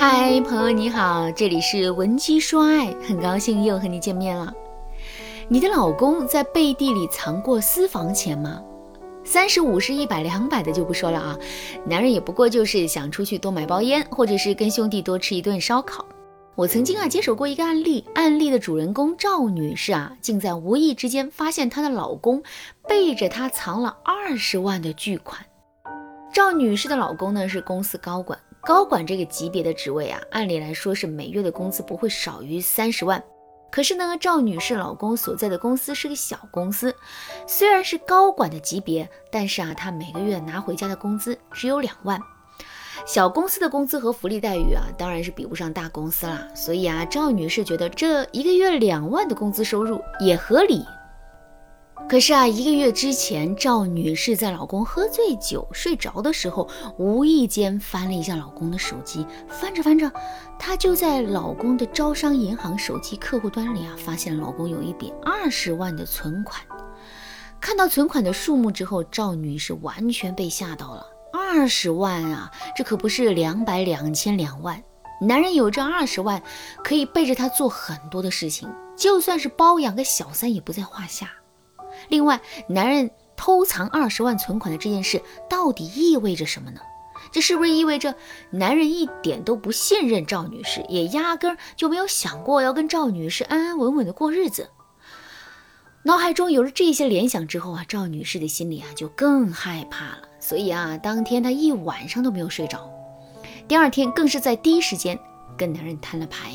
嗨，朋友你好，这里是文姬说爱，很高兴又和你见面了。你的老公在背地里藏过私房钱吗？三十五十、一百两百的就不说了啊，男人也不过就是想出去多买包烟，或者是跟兄弟多吃一顿烧烤。我曾经啊接手过一个案例，案例的主人公赵女士啊，竟在无意之间发现她的老公背着她藏了二十万的巨款。赵女士的老公呢是公司高管。高管这个级别的职位啊，按理来说是每月的工资不会少于三十万。可是呢，赵女士老公所在的公司是个小公司，虽然是高管的级别，但是啊，他每个月拿回家的工资只有两万。小公司的工资和福利待遇啊，当然是比不上大公司啦。所以啊，赵女士觉得这一个月两万的工资收入也合理。可是啊，一个月之前，赵女士在老公喝醉酒睡着的时候，无意间翻了一下老公的手机，翻着翻着，她就在老公的招商银行手机客户端里啊，发现老公有一笔二十万的存款。看到存款的数目之后，赵女士完全被吓到了。二十万啊，这可不是两百、两千、两万。男人有这二十万，可以背着他做很多的事情，就算是包养个小三也不在话下。另外，男人偷藏二十万存款的这件事到底意味着什么呢？这是不是意味着男人一点都不信任赵女士，也压根儿就没有想过要跟赵女士安安稳稳的过日子？脑海中有了这些联想之后啊，赵女士的心里啊就更害怕了。所以啊，当天她一晚上都没有睡着，第二天更是在第一时间跟男人摊了牌。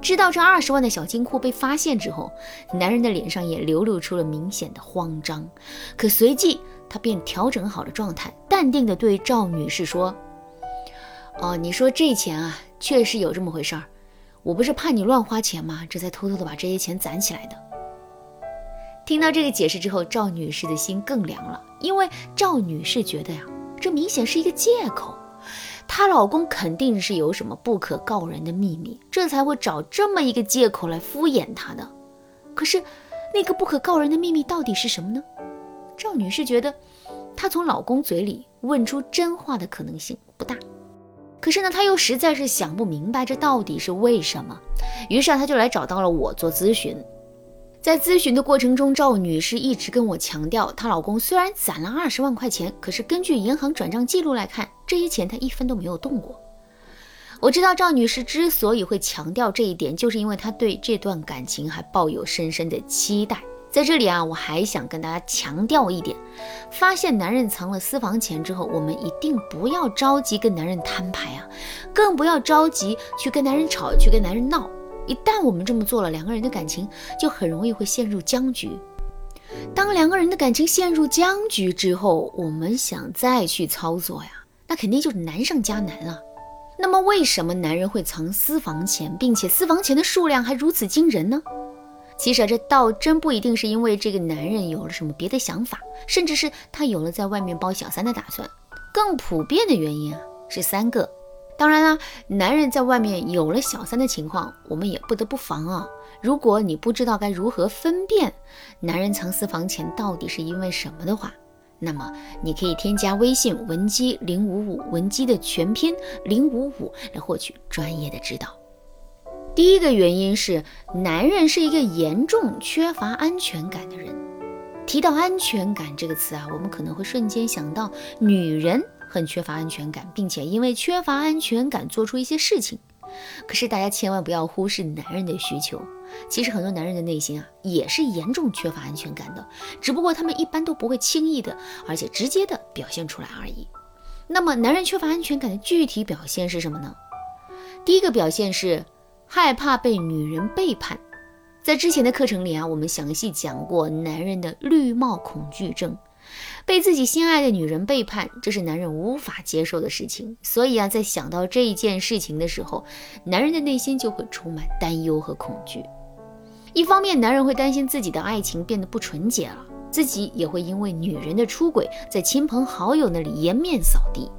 知道这二十万的小金库被发现之后，男人的脸上也流露出了明显的慌张。可随即他便调整好了状态，淡定地对赵女士说：“哦，你说这钱啊，确实有这么回事儿。我不是怕你乱花钱吗？这才偷偷的把这些钱攒起来的。”听到这个解释之后，赵女士的心更凉了，因为赵女士觉得呀，这明显是一个借口。她老公肯定是有什么不可告人的秘密，这才会找这么一个借口来敷衍她的。可是，那个不可告人的秘密到底是什么呢？赵女士觉得，她从老公嘴里问出真话的可能性不大。可是呢，她又实在是想不明白这到底是为什么。于是啊，她就来找到了我做咨询。在咨询的过程中，赵女士一直跟我强调，她老公虽然攒了二十万块钱，可是根据银行转账记录来看，这些钱她一分都没有动过。我知道赵女士之所以会强调这一点，就是因为她对这段感情还抱有深深的期待。在这里啊，我还想跟大家强调一点：发现男人藏了私房钱之后，我们一定不要着急跟男人摊牌啊，更不要着急去跟男人吵，去跟男人闹。一旦我们这么做了，两个人的感情就很容易会陷入僵局。当两个人的感情陷入僵局之后，我们想再去操作呀，那肯定就是难上加难了。那么，为什么男人会藏私房钱，并且私房钱的数量还如此惊人呢？其实，这倒真不一定是因为这个男人有了什么别的想法，甚至是他有了在外面包小三的打算。更普遍的原因啊，是三个。当然啦，男人在外面有了小三的情况，我们也不得不防啊。如果你不知道该如何分辨男人藏私房钱到底是因为什么的话，那么你可以添加微信文姬零五五，文姬的全拼零五五来获取专业的指导。第一个原因是，男人是一个严重缺乏安全感的人。提到安全感这个词啊，我们可能会瞬间想到女人。很缺乏安全感，并且因为缺乏安全感做出一些事情。可是大家千万不要忽视男人的需求。其实很多男人的内心啊，也是严重缺乏安全感的，只不过他们一般都不会轻易的，而且直接的表现出来而已。那么，男人缺乏安全感的具体表现是什么呢？第一个表现是害怕被女人背叛。在之前的课程里啊，我们详细讲过男人的绿帽恐惧症。被自己心爱的女人背叛，这是男人无法接受的事情。所以啊，在想到这一件事情的时候，男人的内心就会充满担忧和恐惧。一方面，男人会担心自己的爱情变得不纯洁了，自己也会因为女人的出轨，在亲朋好友那里颜面扫地；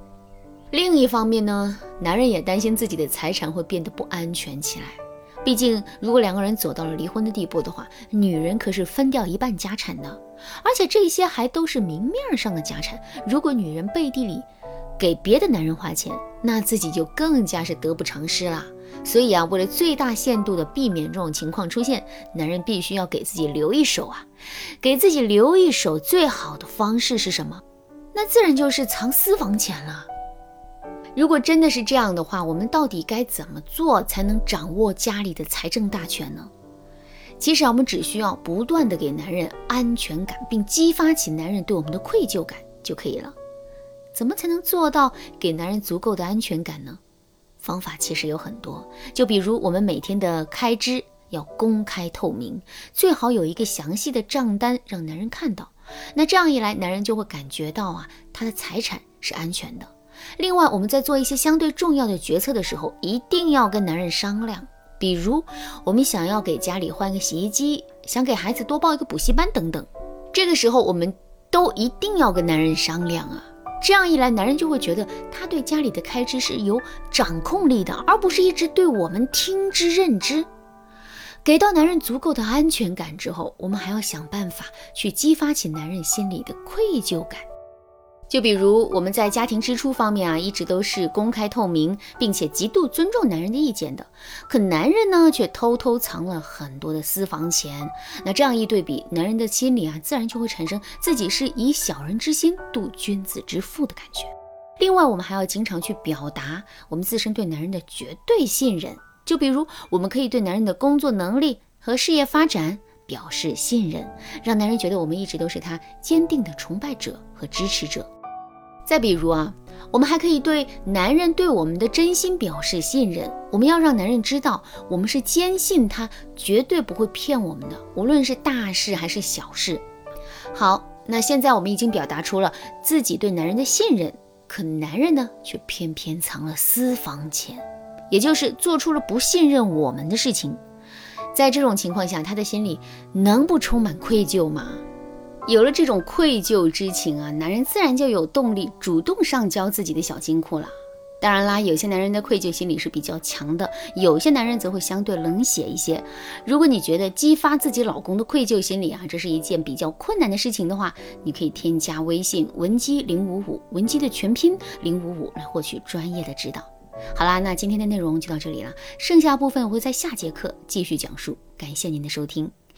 另一方面呢，男人也担心自己的财产会变得不安全起来。毕竟，如果两个人走到了离婚的地步的话，女人可是分掉一半家产的，而且这些还都是明面上的家产。如果女人背地里给别的男人花钱，那自己就更加是得不偿失了。所以啊，为了最大限度的避免这种情况出现，男人必须要给自己留一手啊。给自己留一手最好的方式是什么？那自然就是藏私房钱了。如果真的是这样的话，我们到底该怎么做才能掌握家里的财政大权呢？其实啊，我们只需要不断的给男人安全感，并激发起男人对我们的愧疚感就可以了。怎么才能做到给男人足够的安全感呢？方法其实有很多，就比如我们每天的开支要公开透明，最好有一个详细的账单让男人看到。那这样一来，男人就会感觉到啊，他的财产是安全的。另外，我们在做一些相对重要的决策的时候，一定要跟男人商量。比如，我们想要给家里换个洗衣机，想给孩子多报一个补习班等等，这个时候我们都一定要跟男人商量啊。这样一来，男人就会觉得他对家里的开支是有掌控力的，而不是一直对我们听之任之。给到男人足够的安全感之后，我们还要想办法去激发起男人心里的愧疚感。就比如我们在家庭支出方面啊，一直都是公开透明，并且极度尊重男人的意见的。可男人呢，却偷偷藏了很多的私房钱。那这样一对比，男人的心里啊，自然就会产生自己是以小人之心度君子之腹的感觉。另外，我们还要经常去表达我们自身对男人的绝对信任。就比如，我们可以对男人的工作能力和事业发展表示信任，让男人觉得我们一直都是他坚定的崇拜者和支持者。再比如啊，我们还可以对男人对我们的真心表示信任。我们要让男人知道，我们是坚信他绝对不会骗我们的，无论是大事还是小事。好，那现在我们已经表达出了自己对男人的信任，可男人呢，却偏偏藏了私房钱，也就是做出了不信任我们的事情。在这种情况下，他的心里能不充满愧疚吗？有了这种愧疚之情啊，男人自然就有动力主动上交自己的小金库了。当然啦，有些男人的愧疚心理是比较强的，有些男人则会相对冷血一些。如果你觉得激发自己老公的愧疚心理啊，这是一件比较困难的事情的话，你可以添加微信文姬零五五，文姬的全拼零五五来获取专业的指导。好啦，那今天的内容就到这里了，剩下部分我会在下节课继续讲述。感谢您的收听。